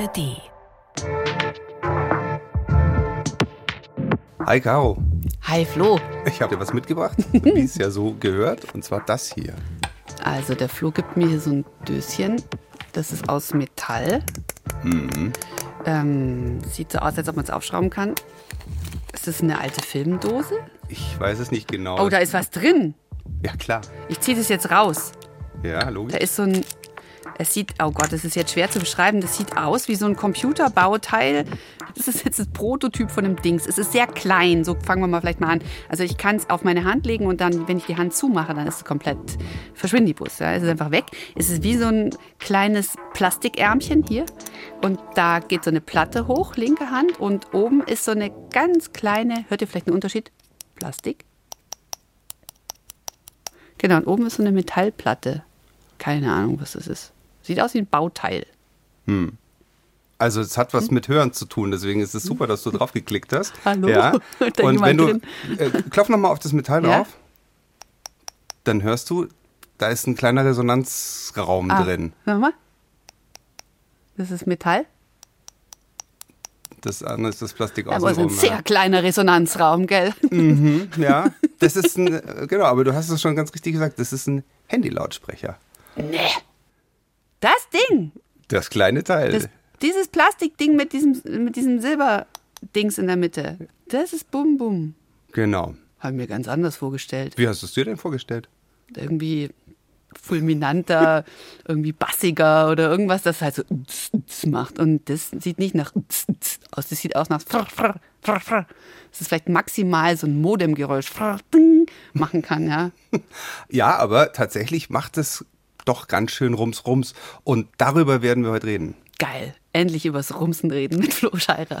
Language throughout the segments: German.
ARD. Hi Caro, Hi Flo. ich habe dir was mitgebracht, wie es ja so gehört, und zwar das hier. Also der Flo gibt mir hier so ein Döschen. Das ist aus Metall. Ähm, sieht so aus, als ob man es aufschrauben kann. Ist das eine alte Filmdose? Ich weiß es nicht genau. Oh, da ist was drin. ja klar. Ich ziehe das jetzt raus. Ja, logisch. Da ist so ein. Es sieht, oh Gott, das ist jetzt schwer zu beschreiben. Das sieht aus wie so ein Computerbauteil. Das ist jetzt das Prototyp von dem Dings. Es ist sehr klein. So fangen wir mal vielleicht mal an. Also ich kann es auf meine Hand legen und dann, wenn ich die Hand zumache, dann ist es komplett verschwindet die Bus. Ja, es ist einfach weg. Es ist wie so ein kleines Plastikärmchen hier. Und da geht so eine Platte hoch, linke Hand. Und oben ist so eine ganz kleine, hört ihr vielleicht einen Unterschied? Plastik. Genau, und oben ist so eine Metallplatte. Keine Ahnung, was das ist. Sieht aus wie ein Bauteil. Also es hat was Hm? mit Hören zu tun, deswegen ist es super, dass du drauf geklickt hast. Hallo? Ja. Und wenn du, äh, klopf nochmal auf das Metall Ja? drauf, dann hörst du, da ist ein kleiner Resonanzraum Ah, drin. Hör mal. Das ist Metall. Das andere ist das Plastik Aber es ist ein sehr kleiner Resonanzraum, gell? Ja, das ist ein, äh, genau, aber du hast es schon ganz richtig gesagt, das ist ein Handylautsprecher. Nee. Das Ding. Das kleine Teil. Das, dieses Plastikding mit diesem, mit diesem Silberdings in der Mitte. Das ist Bum Bum. genau. Habe mir ganz anders vorgestellt. Wie hast du es dir denn vorgestellt? Irgendwie fulminanter, irgendwie bassiger oder irgendwas, das halt so macht. Und das sieht nicht nach aus, das sieht aus nach das ist vielleicht maximal so ein Modemgeräusch machen kann, ja. Ja, aber tatsächlich macht es doch ganz schön Rums Rums. Und darüber werden wir heute reden. Geil. Endlich übers Rumsen reden mit Flo Scheirer.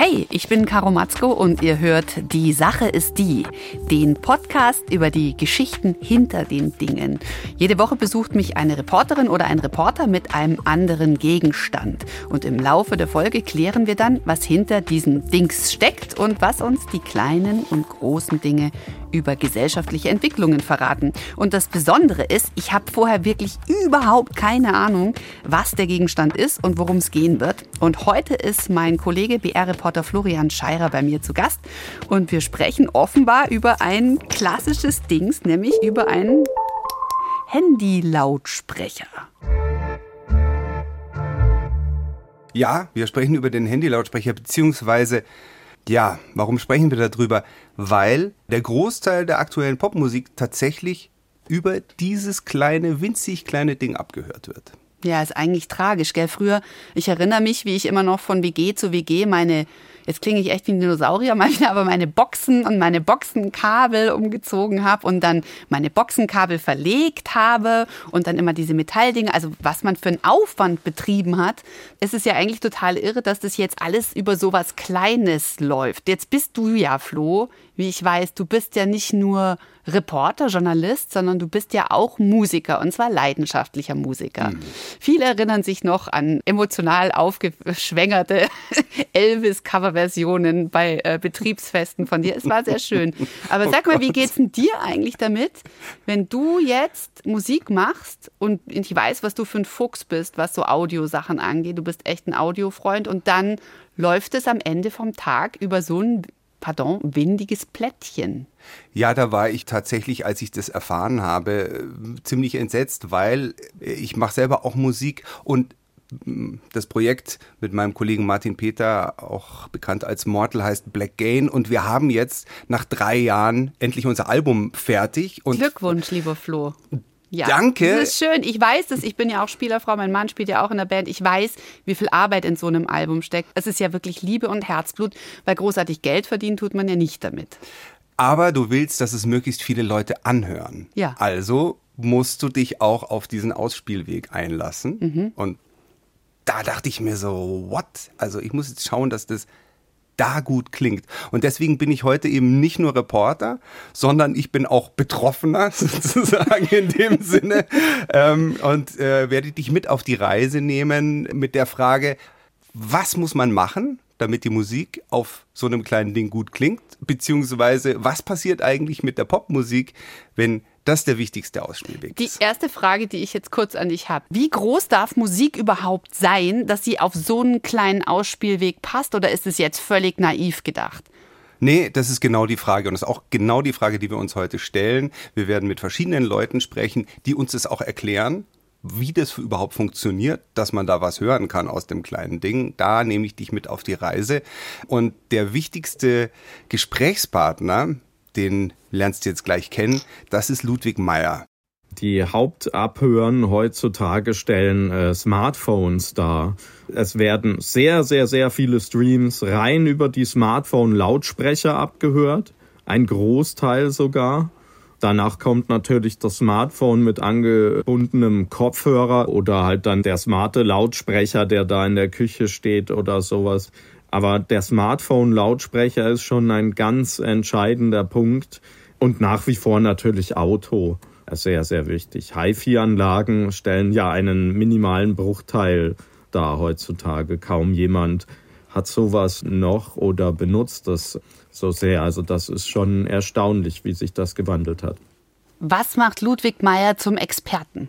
Hey, ich bin Caro Matzko und ihr hört Die Sache ist die, den Podcast über die Geschichten hinter den Dingen. Jede Woche besucht mich eine Reporterin oder ein Reporter mit einem anderen Gegenstand. Und im Laufe der Folge klären wir dann, was hinter diesen Dings steckt und was uns die kleinen und großen Dinge über gesellschaftliche Entwicklungen verraten. Und das Besondere ist, ich habe vorher wirklich überhaupt keine Ahnung, was der Gegenstand ist und worum es gehen wird. Und heute ist mein Kollege BR-Reporter Florian Scheirer bei mir zu Gast. Und wir sprechen offenbar über ein klassisches Dings, nämlich über einen Handy-Lautsprecher. Ja, wir sprechen über den Handylautsprecher, beziehungsweise, ja, warum sprechen wir darüber? Weil der Großteil der aktuellen Popmusik tatsächlich über dieses kleine, winzig kleine Ding abgehört wird. Ja, ist eigentlich tragisch, gell? Früher, ich erinnere mich, wie ich immer noch von WG zu WG meine, jetzt klinge ich echt wie ein Dinosaurier manchmal, aber meine Boxen und meine Boxenkabel umgezogen habe und dann meine Boxenkabel verlegt habe und dann immer diese Metalldinge, also was man für einen Aufwand betrieben hat. Es ist ja eigentlich total irre, dass das jetzt alles über sowas Kleines läuft. Jetzt bist du ja, Flo, wie ich weiß, du bist ja nicht nur Reporter, Journalist, sondern du bist ja auch Musiker und zwar leidenschaftlicher Musiker. Viele erinnern sich noch an emotional aufgeschwängerte Elvis-Coverversionen bei äh, Betriebsfesten von dir. Es war sehr schön. Aber sag mal, wie geht's denn dir eigentlich damit, wenn du jetzt Musik machst und ich weiß, was du für ein Fuchs bist, was so Audiosachen angeht. Du bist echt ein Audiofreund und dann läuft es am Ende vom Tag über so ein Pardon, windiges Plättchen. Ja, da war ich tatsächlich, als ich das erfahren habe, äh, ziemlich entsetzt, weil äh, ich mache selber auch Musik und mm, das Projekt mit meinem Kollegen Martin Peter, auch bekannt als Mortal, heißt Black Gain. Und wir haben jetzt nach drei Jahren endlich unser Album fertig. Glückwunsch, lieber Flo. Ja, Danke. Das ist schön. Ich weiß es. Ich bin ja auch Spielerfrau. Mein Mann spielt ja auch in der Band. Ich weiß, wie viel Arbeit in so einem Album steckt. Es ist ja wirklich Liebe und Herzblut, weil großartig Geld verdienen tut man ja nicht damit. Aber du willst, dass es möglichst viele Leute anhören. Ja. Also musst du dich auch auf diesen Ausspielweg einlassen. Mhm. Und da dachte ich mir so, what? Also ich muss jetzt schauen, dass das da gut klingt. Und deswegen bin ich heute eben nicht nur Reporter, sondern ich bin auch Betroffener sozusagen in dem Sinne ähm, und äh, werde dich mit auf die Reise nehmen mit der Frage, was muss man machen, damit die Musik auf so einem kleinen Ding gut klingt? Beziehungsweise, was passiert eigentlich mit der Popmusik, wenn Das ist der wichtigste Ausspielweg. Die erste Frage, die ich jetzt kurz an dich habe. Wie groß darf Musik überhaupt sein, dass sie auf so einen kleinen Ausspielweg passt? Oder ist es jetzt völlig naiv gedacht? Nee, das ist genau die Frage und das ist auch genau die Frage, die wir uns heute stellen. Wir werden mit verschiedenen Leuten sprechen, die uns das auch erklären, wie das überhaupt funktioniert, dass man da was hören kann aus dem kleinen Ding. Da nehme ich dich mit auf die Reise. Und der wichtigste Gesprächspartner, den lernst du jetzt gleich kennen, das ist Ludwig Meyer. Die Hauptabhören heutzutage stellen äh, Smartphones dar. Es werden sehr, sehr, sehr viele Streams rein über die Smartphone-Lautsprecher abgehört. Ein Großteil sogar. Danach kommt natürlich das Smartphone mit angebundenem Kopfhörer oder halt dann der smarte Lautsprecher, der da in der Küche steht oder sowas. Aber der Smartphone-Lautsprecher ist schon ein ganz entscheidender Punkt und nach wie vor natürlich Auto. Sehr, sehr wichtig. HiFi-Anlagen stellen ja einen minimalen Bruchteil dar heutzutage. Kaum jemand hat sowas noch oder benutzt das so sehr. Also das ist schon erstaunlich, wie sich das gewandelt hat. Was macht Ludwig Meyer zum Experten?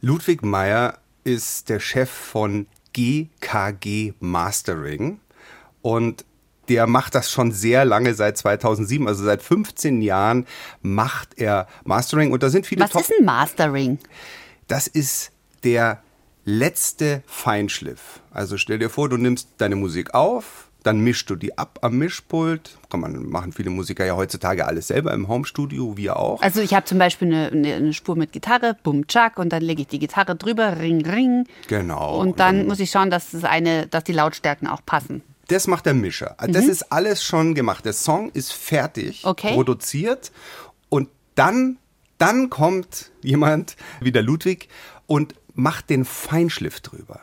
Ludwig Meyer ist der Chef von GKG Mastering und der macht das schon sehr lange, seit 2007, also seit 15 Jahren macht er Mastering und da sind viele Was Top ist ein Mastering? Das ist der letzte Feinschliff. Also stell dir vor, du nimmst deine Musik auf, dann mischst du die ab am Mischpult. Kann man machen viele Musiker ja heutzutage alles selber im Homestudio, wir auch. Also ich habe zum Beispiel eine, eine, Spur mit Gitarre, bum tschak, und dann lege ich die Gitarre drüber, ring ring. Genau. Und dann, und dann muss ich schauen, dass das eine, dass die Lautstärken auch passen. Das macht der Mischer. Das mhm. ist alles schon gemacht. Der Song ist fertig, okay. produziert und dann, dann kommt jemand wie der Ludwig und macht den Feinschliff drüber.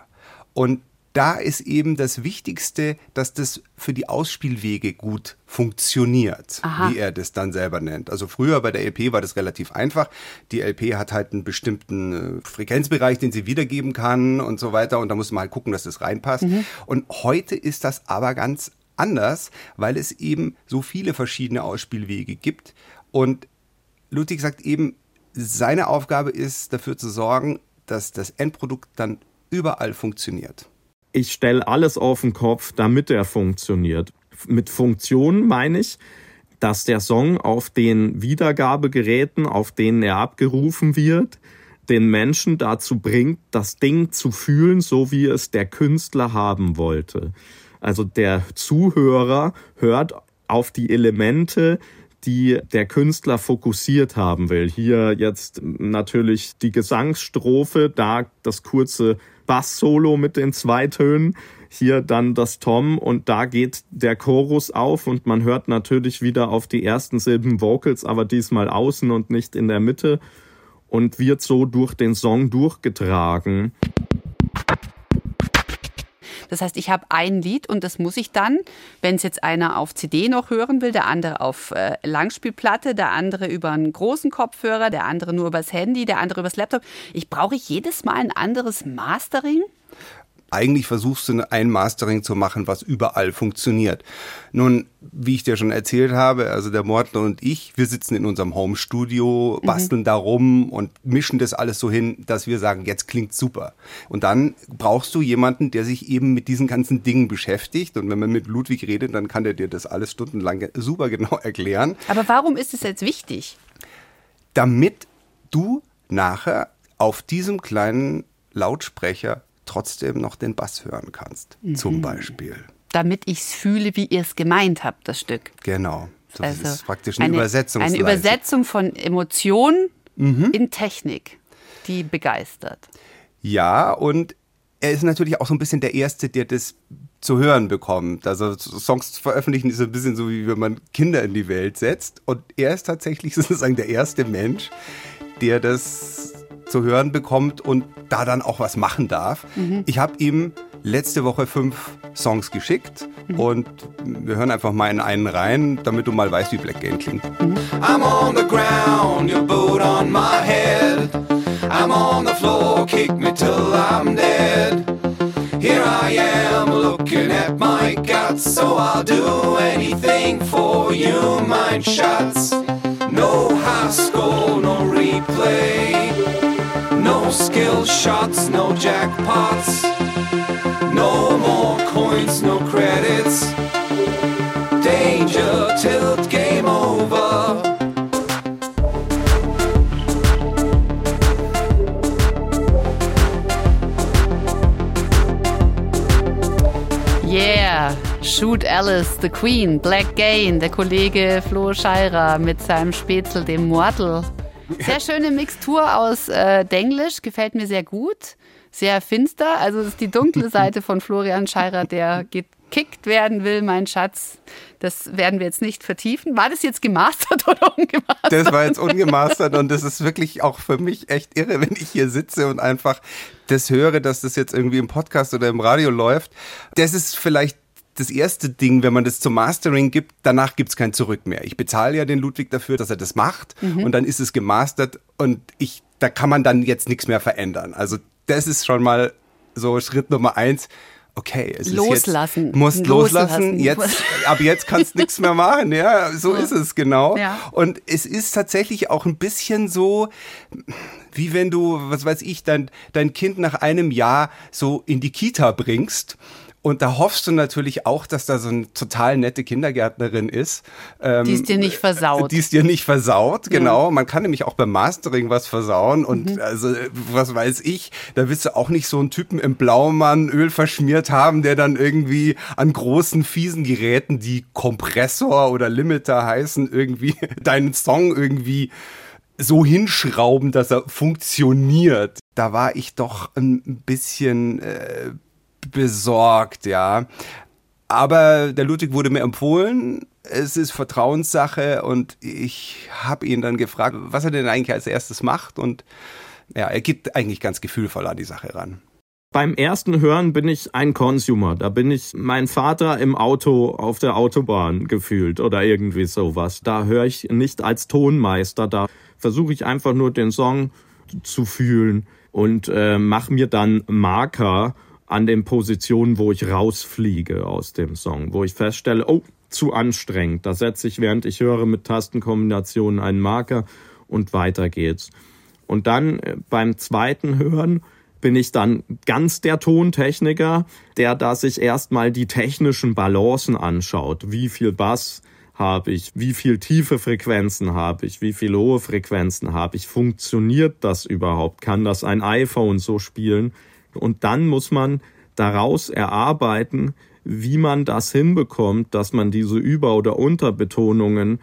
Und da ist eben das Wichtigste, dass das für die Ausspielwege gut funktioniert, Aha. wie er das dann selber nennt. Also früher bei der LP war das relativ einfach. Die LP hat halt einen bestimmten äh, Frequenzbereich, den sie wiedergeben kann und so weiter. Und da muss man halt gucken, dass das reinpasst. Mhm. Und heute ist das aber ganz anders, weil es eben so viele verschiedene Ausspielwege gibt. Und Ludwig sagt eben, seine Aufgabe ist, dafür zu sorgen, dass das Endprodukt dann überall funktioniert. Ich stelle alles auf den Kopf, damit er funktioniert. Mit Funktion meine ich, dass der Song auf den Wiedergabegeräten, auf denen er abgerufen wird, den Menschen dazu bringt, das Ding zu fühlen, so wie es der Künstler haben wollte. Also der Zuhörer hört auf die Elemente, die der Künstler fokussiert haben will. Hier jetzt natürlich die Gesangsstrophe, da das kurze Bass-Solo mit den zwei Tönen, hier dann das Tom und da geht der Chorus auf und man hört natürlich wieder auf die ersten Silben Vocals, aber diesmal außen und nicht in der Mitte und wird so durch den Song durchgetragen. Das heißt, ich habe ein Lied und das muss ich dann, wenn es jetzt einer auf CD noch hören will, der andere auf äh, Langspielplatte, der andere über einen großen Kopfhörer, der andere nur übers Handy, der andere übers Laptop. Ich brauche jedes Mal ein anderes Mastering? Eigentlich versuchst du ein Mastering zu machen, was überall funktioniert. Nun, wie ich dir schon erzählt habe, also der Mortler und ich, wir sitzen in unserem Home-Studio, mhm. basteln mhm. da rum und mischen das alles so hin, dass wir sagen, jetzt klingt super. Und dann brauchst du jemanden, der sich eben mit diesen ganzen Dingen beschäftigt. Und wenn man mit Ludwig redet, dann kann der dir das alles stundenlang super genau erklären. Aber warum ist es jetzt wichtig? Damit du nachher auf diesem kleinen Lautsprecher trotzdem noch den Bass hören kannst, mhm. zum Beispiel. Damit ich es fühle, wie ihr es gemeint habt, das Stück. Genau. Das also ist praktisch eine, eine Übersetzung. Eine Übersetzung von Emotionen mhm. in Technik, die begeistert. Ja, und er ist natürlich auch so ein bisschen der Erste, der das zu hören bekommt. Also Songs zu veröffentlichen ist ein bisschen so, wie wenn man Kinder in die Welt setzt. Und er ist tatsächlich sozusagen der erste Mensch, der das zu hören bekommt und da dann auch was machen darf. Mhm. Ich habe ihm letzte Woche fünf Songs geschickt mhm. und wir hören einfach mal in einen rein, damit du mal weißt, wie Black Game klingt. Mhm. I'm on the ground, your boot on my head. I'm on the floor, kick me till I'm dead. Here I am looking at my guts, so I'll do anything for you, mine shots. No high school, no replay. Skill shots, no jackpots. No more coins, no credits. Danger, tilt, game over. Yeah, Shoot Alice, The Queen, Black Gain, der Kollege Flo Scheirer mit seinem Spätzle, dem Mortal. Sehr schöne Mixtur aus äh, Denglisch, gefällt mir sehr gut. Sehr finster, also das ist die dunkle Seite von Florian Scheirer, der gekickt werden will, mein Schatz. Das werden wir jetzt nicht vertiefen. War das jetzt gemastert oder ungemastert? Das war jetzt ungemastert und das ist wirklich auch für mich echt irre, wenn ich hier sitze und einfach das höre, dass das jetzt irgendwie im Podcast oder im Radio läuft. Das ist vielleicht das erste Ding, wenn man das zum Mastering gibt, danach gibt's kein Zurück mehr. Ich bezahle ja den Ludwig dafür, dass er das macht und dann ist es gemastert und ich, da kann man dann jetzt nichts mehr verändern. Also das ist schon mal so Schritt Nummer eins. Okay, es Loslassen. ist jetzt, musst Loslassen. loslassen. Jetzt, ab jetzt kannst nichts mehr machen. Ja, so ist es genau. Ja. Und es ist tatsächlich auch ein bisschen so, wie wenn du, was weiß ich, dein, dein Kind nach einem Jahr so in die Kita bringst. Und da hoffst du natürlich auch, dass da so eine total nette Kindergärtnerin ist. Ähm, Die ist dir nicht versaut. Die ist dir nicht versaut, genau. Man kann nämlich auch beim Mastering was versauen. Und Mhm. also, was weiß ich, da willst du auch nicht so einen Typen im Blaumann Öl verschmiert haben, der dann irgendwie an großen, fiesen Geräten, die Kompressor oder Limiter heißen, irgendwie deinen Song irgendwie so hinschrauben, dass er funktioniert. Da war ich doch ein bisschen äh, besorgt, ja. Aber der Ludwig wurde mir empfohlen. Es ist Vertrauenssache und ich habe ihn dann gefragt, was er denn eigentlich als erstes macht. Und ja, er geht eigentlich ganz gefühlvoll an die Sache ran. Beim ersten Hören bin ich ein Consumer. Da bin ich mein Vater im Auto auf der Autobahn gefühlt oder irgendwie sowas. Da höre ich nicht als Tonmeister. Da versuche ich einfach nur den Song zu fühlen und äh, mache mir dann Marker an den Positionen, wo ich rausfliege aus dem Song, wo ich feststelle, oh, zu anstrengend. Da setze ich, während ich höre, mit Tastenkombinationen einen Marker und weiter geht's. Und dann äh, beim zweiten Hören bin ich dann ganz der Tontechniker, der da sich erstmal die technischen Balancen anschaut. Wie viel Bass habe ich? Wie viel tiefe Frequenzen habe ich? Wie viele hohe Frequenzen habe ich? Funktioniert das überhaupt? Kann das ein iPhone so spielen? Und dann muss man daraus erarbeiten, wie man das hinbekommt, dass man diese Über- oder Unterbetonungen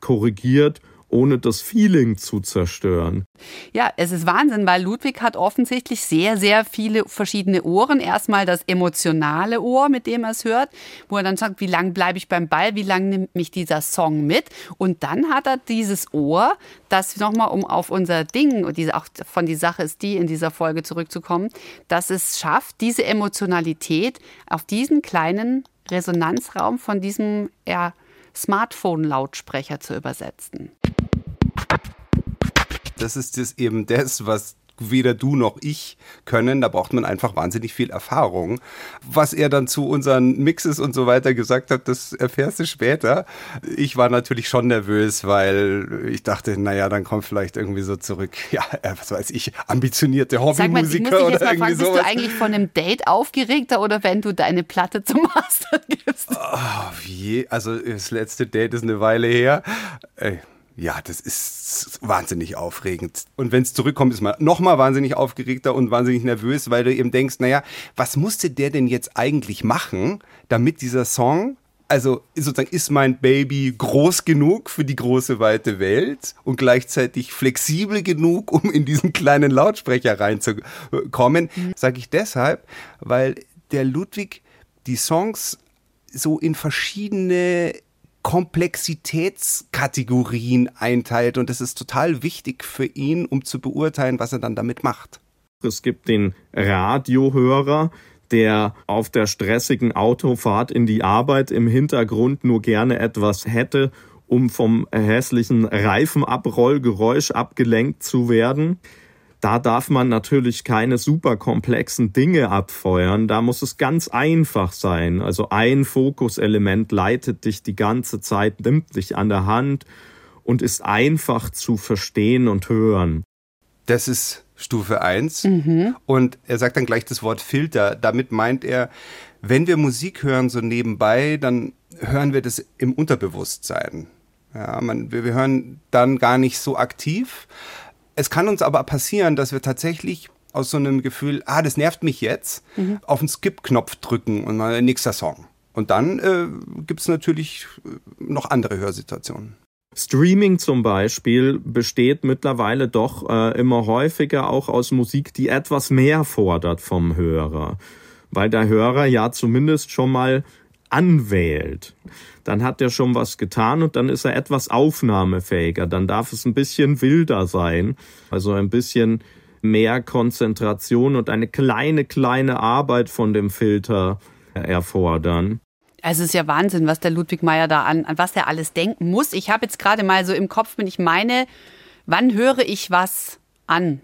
korrigiert, ohne das Feeling zu zerstören. Ja, es ist Wahnsinn, weil Ludwig hat offensichtlich sehr, sehr viele verschiedene Ohren. Erstmal das emotionale Ohr, mit dem er es hört, wo er dann sagt, wie lange bleibe ich beim Ball, wie lange nimmt mich dieser Song mit. Und dann hat er dieses Ohr, das nochmal, um auf unser Ding, und diese, auch von die Sache ist die, in dieser Folge zurückzukommen, dass es schafft, diese Emotionalität auf diesen kleinen Resonanzraum von diesem ja, Smartphone-Lautsprecher zu übersetzen. Das ist das eben das, was weder du noch ich können. Da braucht man einfach wahnsinnig viel Erfahrung. Was er dann zu unseren Mixes und so weiter gesagt hat, das erfährst du später. Ich war natürlich schon nervös, weil ich dachte, naja, dann kommt vielleicht irgendwie so zurück, ja, äh, was weiß ich, ambitionierte mal, Hobbymusiker jetzt oder mal irgendwie fragen, bist du eigentlich von einem Date aufgeregter oder wenn du deine Platte zum Master gibst? Oh, wie? Also das letzte Date ist eine Weile her. Ey, ja, das ist wahnsinnig aufregend. Und wenn es zurückkommt, ist man nochmal wahnsinnig aufgeregter und wahnsinnig nervös, weil du eben denkst, naja, was musste der denn jetzt eigentlich machen, damit dieser Song, also sozusagen ist mein Baby groß genug für die große weite Welt und gleichzeitig flexibel genug, um in diesen kleinen Lautsprecher reinzukommen, sage ich deshalb, weil der Ludwig die Songs so in verschiedene Komplexitätskategorien einteilt und das ist total wichtig für ihn, um zu beurteilen, was er dann damit macht. Es gibt den Radiohörer, der auf der stressigen Autofahrt in die Arbeit im Hintergrund nur gerne etwas hätte, um vom hässlichen Reifenabrollgeräusch abgelenkt zu werden. Da darf man natürlich keine super komplexen Dinge abfeuern. Da muss es ganz einfach sein. Also ein Fokuselement leitet dich die ganze Zeit, nimmt dich an der Hand und ist einfach zu verstehen und hören. Das ist Stufe 1. Und er sagt dann gleich das Wort Filter. Damit meint er, wenn wir Musik hören so nebenbei, dann hören wir das im Unterbewusstsein. Ja, man, wir, wir hören dann gar nicht so aktiv. Es kann uns aber passieren, dass wir tatsächlich aus so einem Gefühl, ah, das nervt mich jetzt, auf den Skip-Knopf drücken und mal nächster Song. Und dann äh, gibt es natürlich äh, noch andere Hörsituationen. Streaming zum Beispiel besteht mittlerweile doch äh, immer häufiger auch aus Musik, die etwas mehr fordert vom Hörer, weil der Hörer ja zumindest schon mal anwählt. Dann hat er schon was getan und dann ist er etwas aufnahmefähiger. Dann darf es ein bisschen wilder sein, also ein bisschen mehr Konzentration und eine kleine, kleine Arbeit von dem Filter erfordern. Also es ist ja Wahnsinn, was der Ludwig Meyer da an, an was der alles denken muss. Ich habe jetzt gerade mal so im Kopf, wenn ich meine, wann höre ich was an?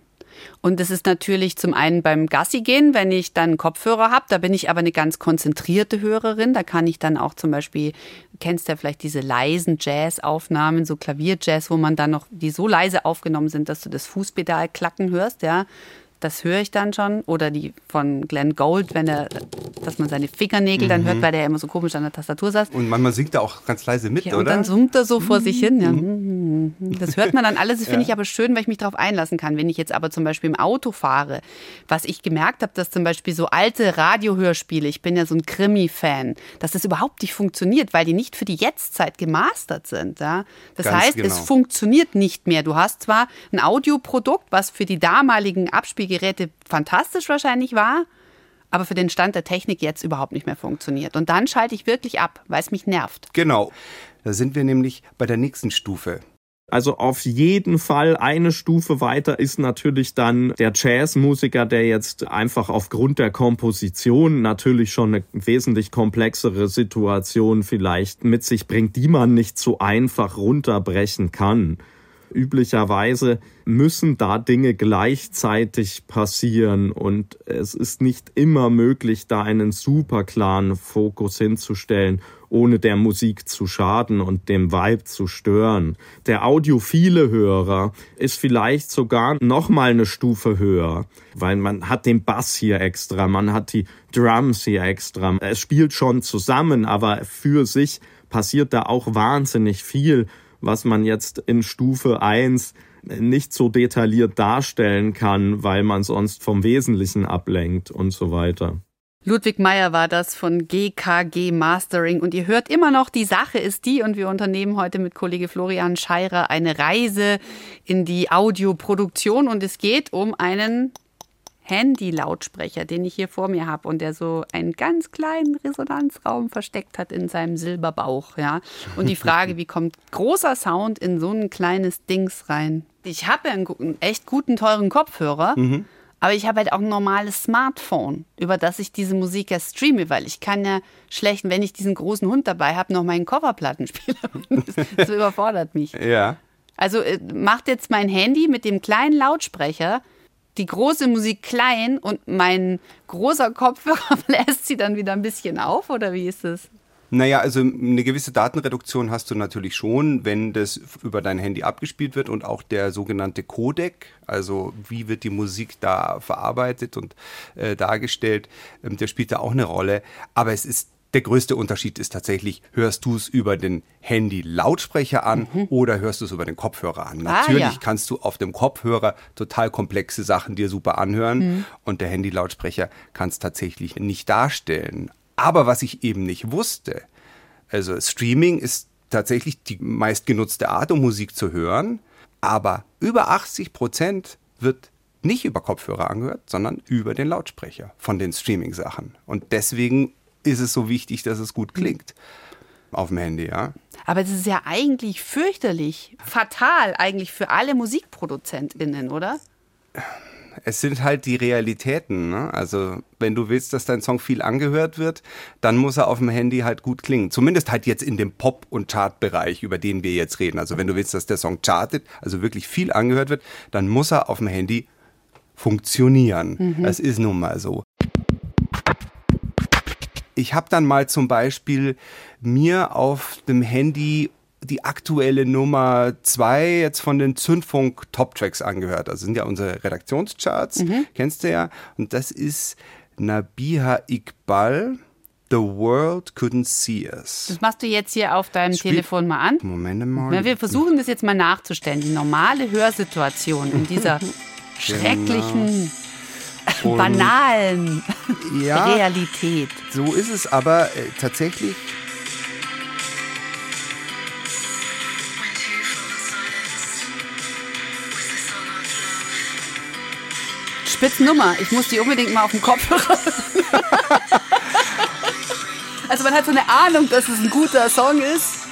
Und das ist natürlich zum einen beim Gassi gehen, wenn ich dann Kopfhörer habe. Da bin ich aber eine ganz konzentrierte Hörerin. Da kann ich dann auch zum Beispiel, du kennst ja vielleicht diese leisen Jazz-Aufnahmen, so Klavierjazz, wo man dann noch, die so leise aufgenommen sind, dass du das Fußpedal klacken hörst, ja. Das höre ich dann schon. Oder die von Glenn Gold, wenn er, dass man seine Fingernägel dann hört, weil der ja immer so komisch an der Tastatur saß. Und manchmal singt er auch ganz leise mit, Ja, und oder? dann summt er so vor sich hin. Ja. Das hört man dann alles. Das finde ich aber schön, weil ich mich darauf einlassen kann. Wenn ich jetzt aber zum Beispiel im Auto fahre, was ich gemerkt habe, dass zum Beispiel so alte Radiohörspiele, ich bin ja so ein Krimi-Fan, dass das überhaupt nicht funktioniert, weil die nicht für die Jetztzeit gemastert sind. Ja. Das Ganz heißt, genau. es funktioniert nicht mehr. Du hast zwar ein Audioprodukt, was für die damaligen Abspielgeräte fantastisch wahrscheinlich war, aber für den Stand der Technik jetzt überhaupt nicht mehr funktioniert. Und dann schalte ich wirklich ab, weil es mich nervt. genau. Da sind wir nämlich bei der nächsten Stufe. Also auf jeden Fall eine Stufe weiter ist natürlich dann der Jazzmusiker, der jetzt einfach aufgrund der Komposition natürlich schon eine wesentlich komplexere Situation vielleicht mit sich bringt, die man nicht so einfach runterbrechen kann. Üblicherweise müssen da Dinge gleichzeitig passieren und es ist nicht immer möglich, da einen super klaren Fokus hinzustellen, ohne der Musik zu schaden und dem Vibe zu stören. Der audiophile Hörer ist vielleicht sogar noch mal eine Stufe höher, weil man hat den Bass hier extra, man hat die Drums hier extra. Es spielt schon zusammen, aber für sich passiert da auch wahnsinnig viel, was man jetzt in Stufe 1 nicht so detailliert darstellen kann, weil man sonst vom Wesentlichen ablenkt und so weiter. Ludwig Meyer war das von GKG Mastering. Und ihr hört immer noch, die Sache ist die. Und wir unternehmen heute mit Kollege Florian Scheirer eine Reise in die Audioproduktion. Und es geht um einen Handy-Lautsprecher, den ich hier vor mir habe und der so einen ganz kleinen Resonanzraum versteckt hat in seinem Silberbauch, ja. Und die Frage, wie kommt großer Sound in so ein kleines Dings rein? Ich habe ja einen, einen echt guten, teuren Kopfhörer, aber ich habe halt auch ein normales Smartphone, über das ich diese Musik ja streame, weil ich kann ja schlecht, wenn ich diesen großen Hund dabei habe, noch meinen Coverplattenspieler. Das, das überfordert mich. Ja. Also äh, macht jetzt mein Handy mit dem kleinen Lautsprecher die große Musik klein und mein großer Kopfhörer bläst sie dann wieder ein bisschen auf oder wie ist das? Naja, also eine gewisse Datenreduktion hast du natürlich schon, wenn das über dein Handy abgespielt wird und auch der sogenannte Codec, also wie wird die Musik da verarbeitet und äh, dargestellt, ähm, der spielt da auch eine Rolle. Aber es ist der größte Unterschied ist tatsächlich, hörst du es über den Handy-Lautsprecher an oder hörst du es über den Kopfhörer an? Ah, Natürlich ja. kannst du auf dem Kopfhörer total komplexe Sachen dir super anhören und der Handy-Lautsprecher kann es tatsächlich nicht darstellen. Aber was ich eben nicht wusste, also Streaming ist tatsächlich die meistgenutzte Art, um Musik zu hören, aber über 80 Prozent wird nicht über Kopfhörer angehört, sondern über den Lautsprecher von den Streaming-Sachen. Und deswegen ist es so wichtig, dass es gut klingt auf dem Handy, ja. Aber es ist ja eigentlich fürchterlich, fatal eigentlich für alle MusikproduzentInnen, oder? Es sind halt die Realitäten. Ne? Also wenn du willst, dass dein Song viel angehört wird, dann muss er auf dem Handy halt gut klingen. Zumindest halt jetzt in dem Pop- und Chartbereich, über den wir jetzt reden. Also wenn du willst, dass der Song chartet, also wirklich viel angehört wird, dann muss er auf dem Handy funktionieren. Das ist nun mal so. Ich habe dann mal zum Beispiel mir auf dem Handy die aktuelle Nummer zwei jetzt von den Zündfunk Top Tracks angehört. Also sind ja unsere Redaktionscharts, kennst du ja. Und das ist Nabiha Iqbal. The world couldn't see us. Das machst du jetzt hier auf deinem Spiel- Telefon mal an. Moment mal. Wir versuchen das jetzt mal nachzustellen. Die normale Hörsituation in dieser schrecklichen, Genau. Und banalen ja, Realität. so ist es aber äh, tatsächlich. Spitzennummer. Ich muss die unbedingt mal auf den Kopfhörer. also man hat so eine Ahnung, dass es ein guter Song ist.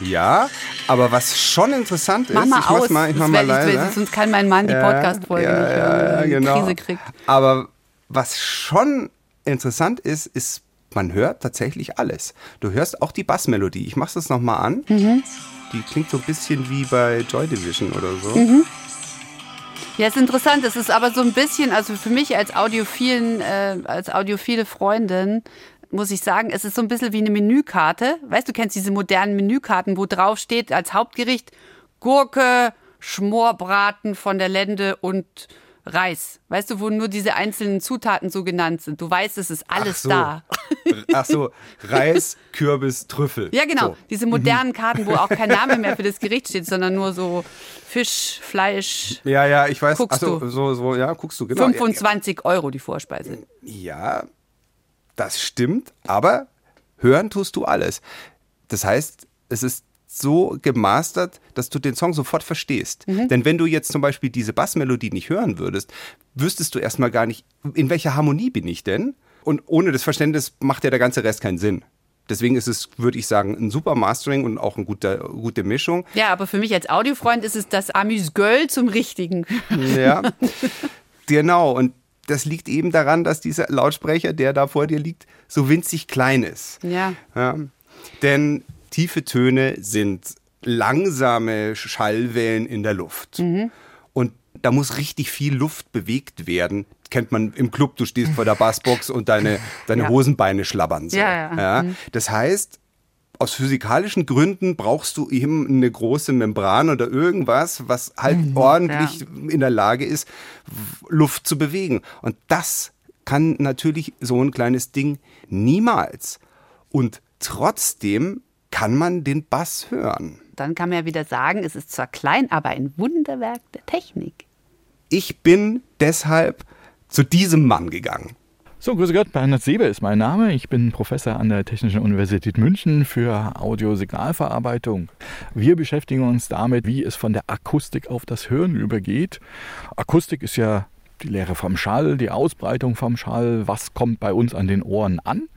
Ja, aber was schon interessant ist, Mach mal ich aus. mach's mal, ich mach mal wär- ich-. Sonst kann mein Mann die Podcast-Folge ja, nicht hören, wenn genau. Krise kriegt. Aber was schon interessant ist, ist, man hört tatsächlich alles. Du hörst auch die Bassmelodie. Ich mach's das nochmal an. Mhm. Die klingt so ein bisschen wie bei Joy Division oder so. Mhm. Ja, ist interessant. Es ist aber so ein bisschen, also für mich als audiophilen, äh, als audiophile Freundin, muss ich sagen, es ist so ein bisschen wie eine Menükarte. Weißt du, kennst diese modernen Menükarten, wo drauf steht als Hauptgericht Gurke, Schmorbraten von der Lende und Reis. Weißt du, wo nur diese einzelnen Zutaten so genannt sind. Du weißt, es ist alles so. da. Ach so, Reis, Kürbis, Trüffel. Ja, genau. So. Diese modernen Karten, wo auch kein Name mehr für das Gericht steht, sondern nur so Fisch, Fleisch. Ja, ja, ich weiß. Guckst Ach so, du. so, so, ja, guckst du, genau. 25 Euro die Vorspeise. Ja, das stimmt, aber hören tust du alles. Das heißt, es ist so gemastert, dass du den Song sofort verstehst. Denn wenn du jetzt zum Beispiel diese Bassmelodie nicht hören würdest, wüsstest du erstmal gar nicht, in welcher Harmonie bin ich denn? Und ohne das Verständnis macht ja der ganze Rest keinen Sinn. Deswegen ist es, würde ich sagen, ein super Mastering und auch eine gute, gute Mischung. Ja, aber für mich als Audiofreund ist es das Amüsgöl zum Richtigen. Ja, genau. Und das liegt eben daran, dass dieser Lautsprecher, der da vor dir liegt, so winzig klein ist. Ja. Ja. Denn tiefe Töne sind langsame Schallwellen in der Luft. Mhm. Und da muss richtig viel Luft bewegt werden. Kennt man im Club, du stehst vor der Bassbox und deine, deine Ja. Hosenbeine schlabbern so. Ja, ja. Mhm. Das heißt, aus physikalischen Gründen brauchst du eben eine große Membran oder irgendwas, was halt Mhm. ordentlich in der Lage ist, Luft zu bewegen. Und das kann natürlich so ein kleines Ding niemals. Und trotzdem kann man den Bass hören. Dann kann man ja wieder sagen, es ist zwar klein, aber ein Wunderwerk der Technik. Ich bin deshalb zu diesem Mann gegangen. So, grüße Gott, Bernhard Sebe ist mein Name. Ich bin Professor an der Technischen Universität München für Audiosignalverarbeitung. Wir beschäftigen uns damit, wie es von der Akustik auf das Hören übergeht. Akustik ist ja die Lehre vom Schall, die Ausbreitung vom Schall, was kommt bei uns an den Ohren an.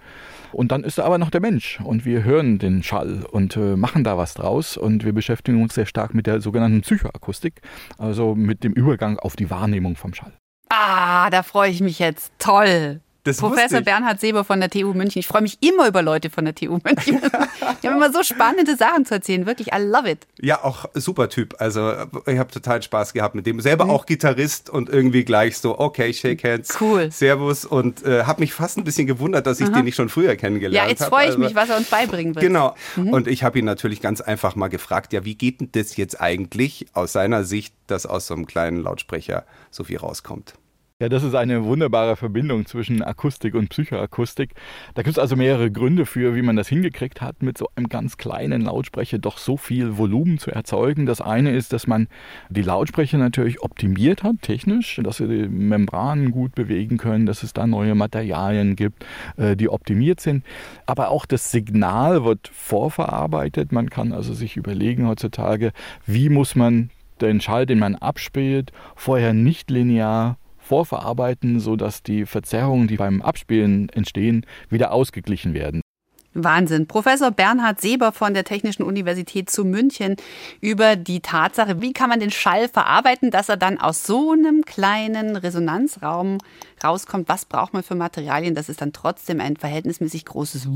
Und dann ist da aber noch der Mensch und wir hören den Schall und äh, machen da was draus und wir beschäftigen uns sehr stark mit der sogenannten Psychoakustik, also mit dem Übergang auf die Wahrnehmung vom Schall. Ah, da freue ich mich jetzt. Toll. Das Professor. Bernhard Seber von der TU München. Ich freue mich immer über Leute von der TU München. Die haben immer so spannende Sachen zu erzählen. Wirklich, I love it. Ja, auch super Typ. Also ich habe total Spaß gehabt mit dem. Selber Mhm. auch Gitarrist und irgendwie gleich so, okay, shake hands, Cool. Servus und äh, habe mich fast ein bisschen gewundert, dass ich den nicht schon früher kennengelernt Ja, habe. jetzt freue ich Also- mich, was er uns beibringen wird. Genau. Und ich habe ihn natürlich ganz einfach mal gefragt, ja, wie geht denn das jetzt eigentlich aus seiner Sicht, dass aus so einem kleinen Lautsprecher so viel rauskommt? Ja, das ist eine wunderbare Verbindung zwischen Akustik und Psychoakustik. Da gibt es also mehrere Gründe für, wie man das hingekriegt hat, mit so einem ganz kleinen Lautsprecher doch so viel Volumen zu erzeugen. Das eine ist, dass man die Lautsprecher natürlich optimiert hat, technisch, dass sie die Membranen gut bewegen können, dass es da neue Materialien gibt, äh, die optimiert sind. Aber auch das Signal wird vorverarbeitet. Man kann also sich überlegen heutzutage, wie muss man den Schall, den man abspielt, vorher nicht linear vorverarbeiten, sodass die Verzerrungen, die beim Abspielen entstehen, wieder ausgeglichen werden. Wahnsinn. Professor Bernhard Seber von der Technischen Universität zu München über die Tatsache, wie kann man den Schall verarbeiten, dass er dann aus so einem kleinen Resonanzraum rauskommt. Was braucht man für Materialien, dass es dann trotzdem ein verhältnismäßig großes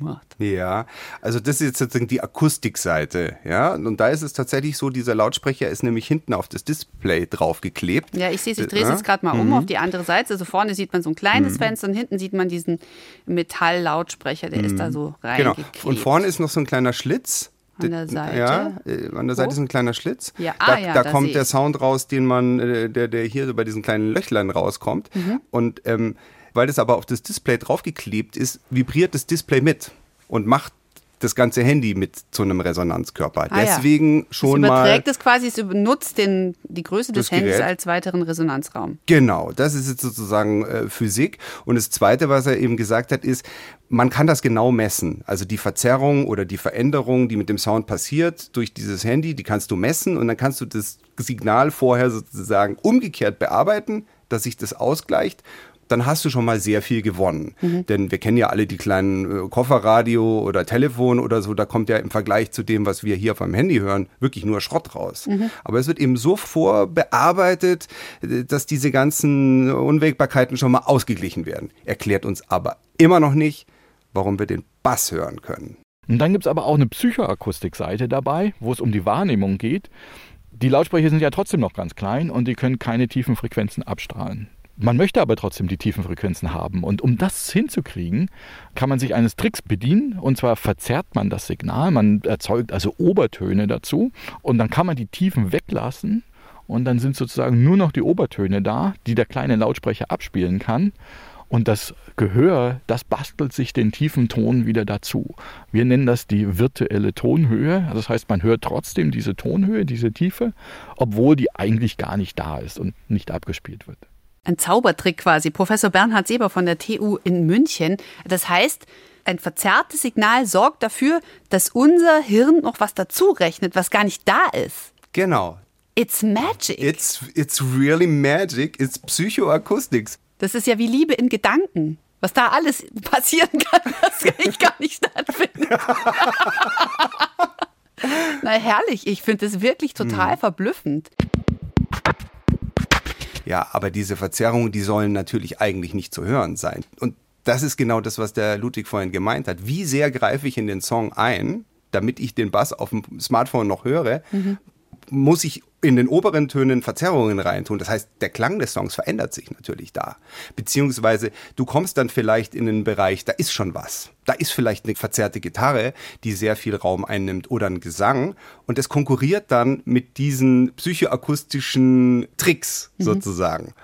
macht. Ja, also das ist jetzt sozusagen die Akustikseite, ja. Und da ist es tatsächlich so, dieser Lautsprecher ist nämlich hinten auf das Display draufgeklebt. Ja, ich sehe es, ich drehe es Ja? jetzt gerade mal um auf die andere Seite. Also vorne sieht man so ein kleines Fenster und hinten sieht man diesen Metalllautsprecher, der ist da so Genau. reingeklebt. Und vorne ist noch so ein kleiner Schlitz An der Seite? Ja, äh, an der Seite Wo? ist ein kleiner Schlitz. Ja, ah, da ja, da da kommt der. Sound raus, den man, äh, der, der hier so bei diesen kleinen Löchlein rauskommt. Mhm. Und ähm, weil das aber auf das Display draufgeklebt ist, vibriert das Display mit und macht das ganze Handy mit zu einem Resonanzkörper. Ah, ja. Deswegen schon es mal. überträgt es quasi, es nutzt den, die Größe des Handys als weiteren Resonanzraum. Genau, das ist jetzt sozusagen äh, Physik. Und das Zweite, was er eben gesagt hat, ist, man kann das genau messen. Also die Verzerrung oder die Veränderung, die mit dem Sound passiert durch dieses Handy, die kannst du messen und dann kannst du das Signal vorher sozusagen umgekehrt bearbeiten, dass sich das ausgleicht. Dann hast du schon mal sehr viel gewonnen. Denn wir kennen ja alle die kleinen äh, Kofferradio oder Telefon oder so, da kommt ja im Vergleich zu dem, was wir hier auf dem Handy hören, wirklich nur Schrott raus. Aber es wird eben so vorbearbeitet, äh, dass diese ganzen Unwägbarkeiten schon mal ausgeglichen werden. Erklärt uns aber immer noch nicht, warum wir den Bass hören können. Und dann gibt es aber auch eine Psychoakustikseite dabei, wo es um die Wahrnehmung geht. Die Lautsprecher sind ja trotzdem noch ganz klein und die können keine tiefen Frequenzen abstrahlen. Man möchte aber trotzdem die tiefen Frequenzen haben. Und um das hinzukriegen, kann man sich eines Tricks bedienen. Und zwar verzerrt man das Signal, man erzeugt also Obertöne dazu. Und dann kann man die Tiefen weglassen. Und dann sind sozusagen nur noch die Obertöne da, die der kleine Lautsprecher abspielen kann. Und das Gehör, das bastelt sich den tiefen Ton wieder dazu. Wir nennen das die virtuelle Tonhöhe. Das heißt, man hört trotzdem diese Tonhöhe, diese Tiefe, obwohl die eigentlich gar nicht da ist und nicht abgespielt wird. Ein Zaubertrick quasi. Professor Bernhard Seber von der TU in München. Das heißt, ein verzerrtes Signal sorgt dafür, dass unser Hirn noch was dazu rechnet, was gar nicht da ist. Genau. It's magic. It's, it's really magic. It's Psychoacoustics. Das ist ja wie Liebe in Gedanken. Was da alles passieren kann, das ich gar nicht stattfindet. Na herrlich, ich finde es wirklich total verblüffend. Ja, aber diese Verzerrungen, die sollen natürlich eigentlich nicht zu hören sein. Und das ist genau das, was der Ludwig vorhin gemeint hat. Wie sehr greife ich in den Song ein, damit ich den Bass auf dem Smartphone noch höre, muss ich in den oberen Tönen Verzerrungen reintun. Das heißt, der Klang des Songs verändert sich natürlich da. Beziehungsweise du kommst dann vielleicht in einen Bereich, da ist schon was. Da ist vielleicht eine verzerrte Gitarre, die sehr viel Raum einnimmt oder ein Gesang. Und es konkurriert dann mit diesen psychoakustischen Tricks sozusagen.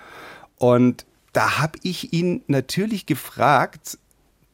Und da habe ich ihn natürlich gefragt,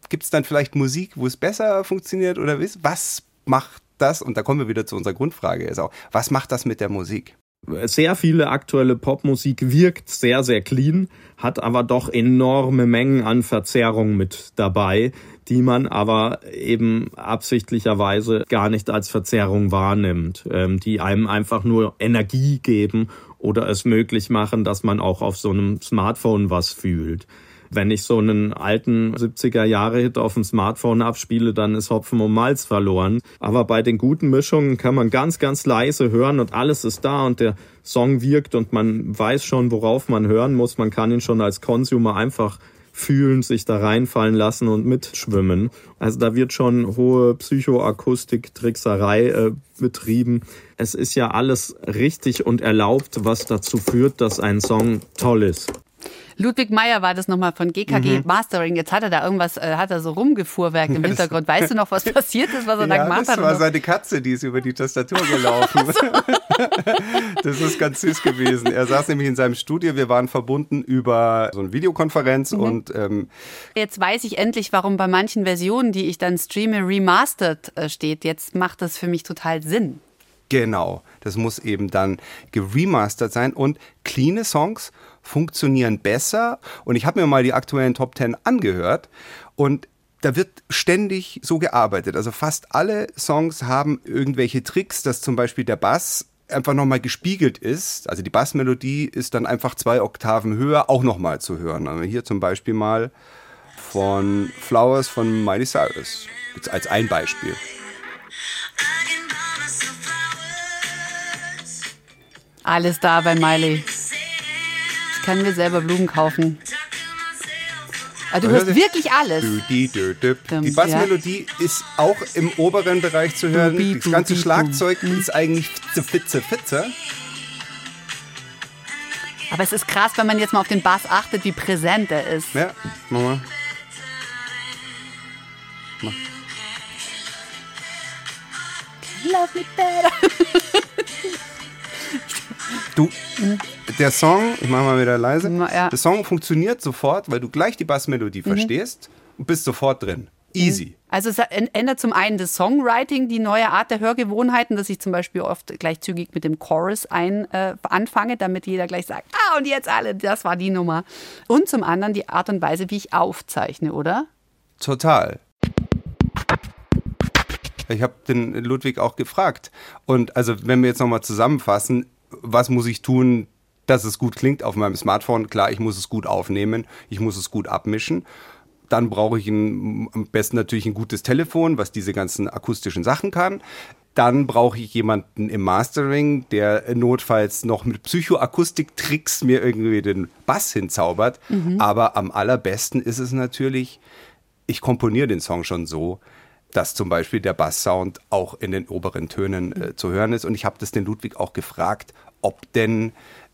gibt es dann vielleicht Musik, wo es besser funktioniert oder was? Was macht das? Und da kommen wir wieder zu unserer Grundfrage ist auch, was macht das mit der Musik? Sehr viele aktuelle Popmusik wirkt sehr, sehr clean, hat aber doch enorme Mengen an Verzerrung mit dabei, die man aber eben absichtlicherweise gar nicht als Verzerrung wahrnimmt, ähm, die einem einfach nur Energie geben oder es möglich machen, dass man auch auf so einem Smartphone was fühlt. Wenn ich so einen alten 70er Jahre Hit auf dem Smartphone abspiele, dann ist Hopfen und Malz verloren. Aber bei den guten Mischungen kann man ganz, ganz leise hören und alles ist da und der Song wirkt und man weiß schon, worauf man hören muss. Man kann ihn schon als Consumer einfach fühlen, sich da reinfallen lassen und mitschwimmen. Also da wird schon hohe Psychoakustik-Trickserei äh, betrieben. Es ist ja alles richtig und erlaubt, was dazu führt, dass ein Song toll ist. Ludwig Meyer war das nochmal von GKG Mhm. Mastering. Jetzt hat er da irgendwas, äh, hat er so rumgefuhrwerkt im Hintergrund. Weißt du noch, was passiert ist, was er da gemacht das hat? war Und so? seine Katze, die ist über die Tastatur gelaufen. das ist ganz süß gewesen. Er saß nämlich in seinem Studio, wir waren verbunden über so eine Videokonferenz Mhm. und ähm, Jetzt weiß ich endlich, warum bei manchen Versionen, die ich dann streame, remastered äh, steht. Jetzt macht das für mich total Sinn. Genau, das muss eben dann geremastert sein und cleane Songs funktionieren besser. Und ich habe mir mal die aktuellen Top 10 angehört und da wird ständig so gearbeitet. Also fast alle Songs haben irgendwelche Tricks, dass zum Beispiel der Bass einfach nochmal gespiegelt ist. Also die Bassmelodie ist dann einfach zwei Oktaven höher, auch nochmal zu hören. Also hier zum Beispiel mal von Flowers von Miley Cyrus. Als ein Beispiel. Alles da bei Miley. Ich kann mir selber Blumen kaufen. Ah, du hörst wirklich alles. Die, Bassmelodie ist auch im oberen Bereich zu hören. Das ganze Schlagzeug ist eigentlich fitze, fitze, fitze. Aber es ist krass, wenn man jetzt mal auf den Bass achtet, wie präsent er ist. Ja, mach mal. me better. Du, der Song, ich mach mal wieder leise. Ja. Der Song funktioniert sofort, weil du gleich die Bassmelodie verstehst und bist sofort drin. Easy. Also es ändert zum einen das Songwriting, die neue Art der Hörgewohnheiten, dass ich zum Beispiel oft gleich zügig mit dem Chorus ein, äh, anfange, damit jeder gleich sagt, ah, und jetzt alle, das war die Nummer. Und zum anderen die Art und Weise, wie ich aufzeichne, oder? Total. Ich habe den Ludwig auch gefragt. Und also, wenn wir jetzt nochmal zusammenfassen, was muss ich tun, dass es gut klingt auf meinem Smartphone? Klar, ich muss es gut aufnehmen, ich muss es gut abmischen. Dann brauche ich ein, am besten natürlich ein gutes Telefon, was diese ganzen akustischen Sachen kann. Dann brauche ich jemanden im Mastering, der notfalls noch mit Psychoakustik-Tricks mir irgendwie den Bass hinzaubert. Aber am allerbesten ist es natürlich, ich komponiere den Song schon so, dass zum Beispiel der Basssound auch in den oberen Tönen äh, zu hören ist. Und ich habe das den Ludwig auch gefragt, ob denn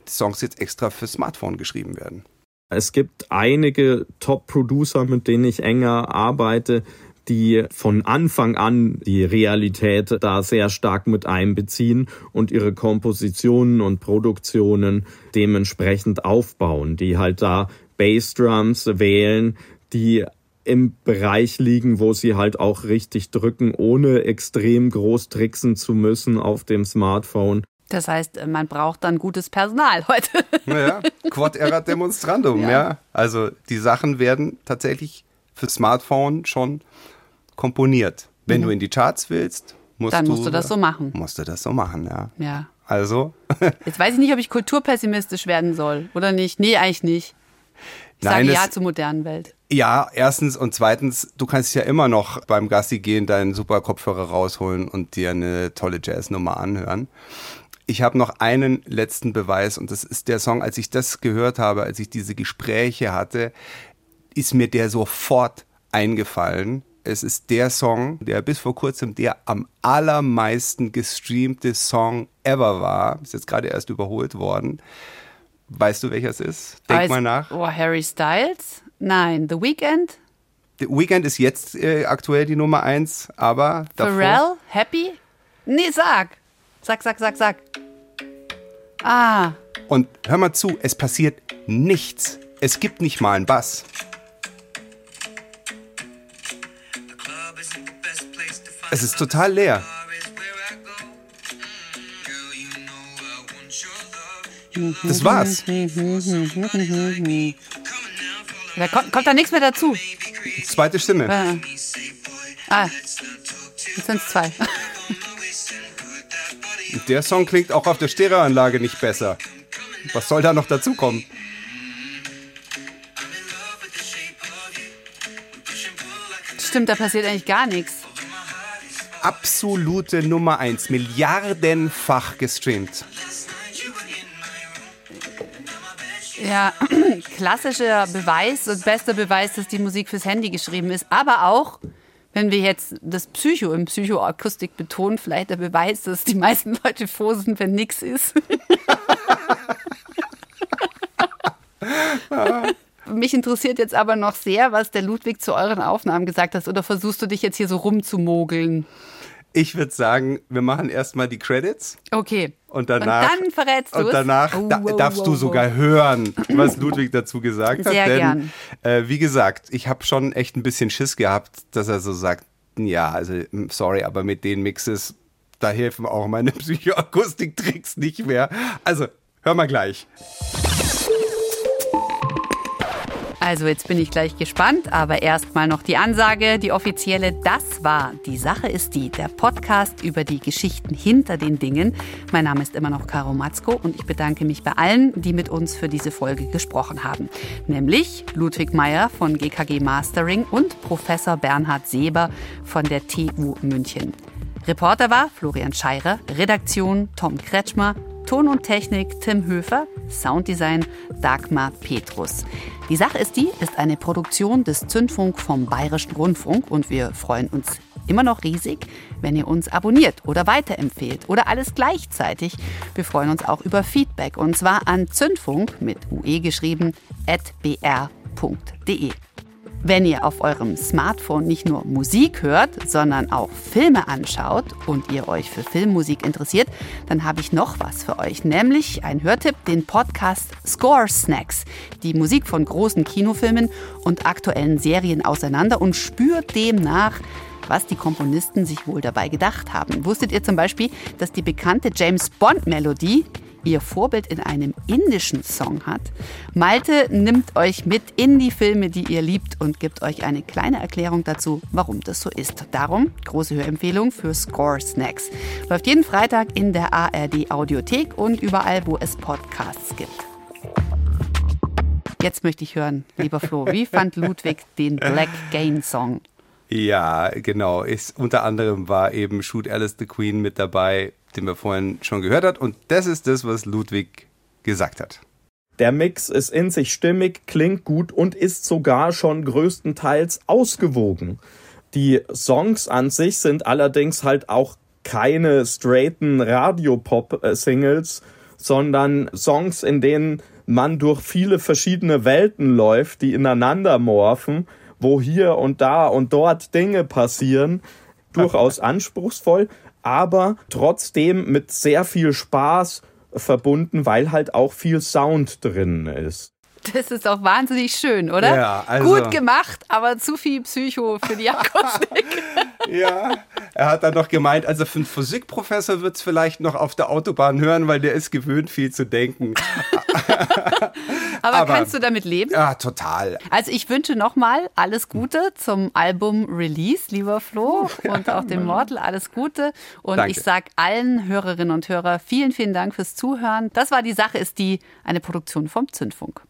Songs jetzt extra für Smartphone geschrieben werden. Es gibt einige Top-Producer, mit denen ich enger arbeite, die von Anfang an die Realität da sehr stark mit einbeziehen und ihre Kompositionen und Produktionen dementsprechend aufbauen, die halt da Bassdrums wählen, die im Bereich liegen, wo sie halt auch richtig drücken, ohne extrem groß tricksen zu müssen auf dem Smartphone. Das heißt, man braucht dann gutes Personal heute. Naja, Quod erat demonstrandum, ja. Ja. Also die Sachen werden tatsächlich für Smartphone schon komponiert. Wenn du in die Charts willst, musst Mhm. Dann du, musst du das so machen. Musst du das so machen, ja. Ja. Also, Jetzt weiß ich nicht, ob ich kulturpessimistisch werden soll oder nicht. Nee, eigentlich nicht. Ich Nein, sage ja zur modernen Welt. ja, erstens und zweitens, du kannst ja immer noch beim Gassi gehen, deinen super Kopfhörer rausholen und dir eine tolle Jazznummer anhören. Ich habe noch einen letzten Beweis und das ist der Song, als ich das gehört habe, als ich diese Gespräche hatte, ist mir der sofort eingefallen. Es ist der Song, der bis vor kurzem der am allermeisten gestreamte Song ever war. Ist jetzt gerade erst überholt worden. Weißt du, welcher es ist? Denk Weiß- mal nach. Oh, Harry Styles? Nein. The Weeknd? The Weekend ist jetzt äh, aktuell die Nummer eins, aber davor, Pharrell? Happy? Nee, sag. Sag, sag, sag, sag. Ah, Und hör mal zu, es passiert nichts. Es gibt nicht mal einen Bass. Es ist total leer. Das war's. da kommt, kommt da nichts mehr dazu. Zweite Stimme. Äh. Ah, jetzt sind es Der Song klingt auch auf der Stereoanlage nicht besser. Was soll da noch dazukommen? Stimmt, da passiert eigentlich gar nichts. Absolute Nummer eins, Milliardenfach gestreamt. Ja, klassischer Beweis und bester Beweis, dass die Musik fürs Handy geschrieben ist. Aber auch, wenn wir jetzt das Psycho im Psychoakustik betonen, vielleicht der Beweis, dass die meisten Leute froh sind, wenn nichts ist. Mich interessiert jetzt aber noch sehr, was der Ludwig zu euren Aufnahmen gesagt hat. Oder versuchst du dich jetzt hier so rumzumogeln? Ich würde sagen, wir machen erstmal die Credits. Okay. Und danach, dann verrätst du Und danach Oh, da, darfst wow, du sogar hören, was Ludwig dazu gesagt hat. Sehr Denn, gern. Äh, wie gesagt, ich habe schon echt ein bisschen Schiss gehabt, dass er so sagt, ja, also mm, sorry, aber mit den Mixes, da helfen auch meine Psychoakustik-Tricks nicht mehr. Also, hör mal gleich. Also jetzt bin ich gleich gespannt, aber erstmal noch die Ansage, die offizielle. Das war Die Sache ist die, der Podcast über die Geschichten hinter den Dingen. Mein Name ist immer noch Caro Matzko und ich bedanke mich bei allen, die mit uns für diese Folge gesprochen haben. Nämlich Ludwig Meyer von GKG Mastering und Professor Bernhard Seber von der TU München. Reporter war Florian Scheirer, Redaktion Tom Kretschmer, Ton und Technik Tim Höfer, Sounddesign Dagmar Petrus. Die Sache ist die, ist eine Produktion des Zündfunk vom Bayerischen Rundfunk und wir freuen uns immer noch riesig, wenn ihr uns abonniert oder weiterempfehlt oder alles gleichzeitig. Wir freuen uns auch über Feedback und zwar an zündfunk mit ue geschrieben at br.de. Wenn ihr auf eurem Smartphone nicht nur Musik hört, sondern auch Filme anschaut und ihr euch für Filmmusik interessiert, dann habe ich noch was für euch, nämlich ein Hörtipp, den Podcast Score Snacks, die Musik von großen Kinofilmen und aktuellen Serien auseinander und spürt demnach, was die Komponisten sich wohl dabei gedacht haben. Wusstet ihr zum Beispiel, dass die bekannte James Bond-Melodie ihr Vorbild in einem indischen Song hat? Malte nimmt euch mit in die Filme, die ihr liebt und gibt euch eine kleine Erklärung dazu, warum das so ist. Darum große Hörempfehlung für Score Snacks. Läuft jeden Freitag in der ARD Audiothek und überall, wo es Podcasts gibt. Jetzt möchte ich hören, lieber Flo, wie fand Ludwig den Black Gain Song? Ja, genau. Ist, unter anderem war eben Shoot Alice the Queen mit dabei, den wir vorhin schon gehört hat. Und das ist das, was Ludwig gesagt hat. Der Mix ist in sich stimmig, klingt gut und ist sogar schon größtenteils ausgewogen. Die Songs an sich sind allerdings halt auch keine straighten Radio-Pop-Singles, sondern Songs, in denen man durch viele verschiedene Welten läuft, die ineinander morphen, wo hier und da und dort Dinge passieren. Durchaus anspruchsvoll, aber trotzdem mit sehr viel Spaß verbunden, weil halt auch viel Sound drin ist. Das ist auch wahnsinnig schön, oder? Ja, also- Gut gemacht, aber zu viel Psycho für die Akustik. Ja, er hat dann noch gemeint, also für einen Physikprofessor wird es vielleicht noch auf der Autobahn hören, weil der ist gewöhnt, viel zu denken. aber, Aber- kannst du damit leben? Ja, total. Also ich wünsche nochmal alles Gute zum Album Release, lieber Flo, und auch dem Mortal alles Gute. Und Danke. ich sage allen Hörerinnen und Hörern vielen, vielen Dank fürs Zuhören. Das war die Sache, ist die eine Produktion vom Zündfunk.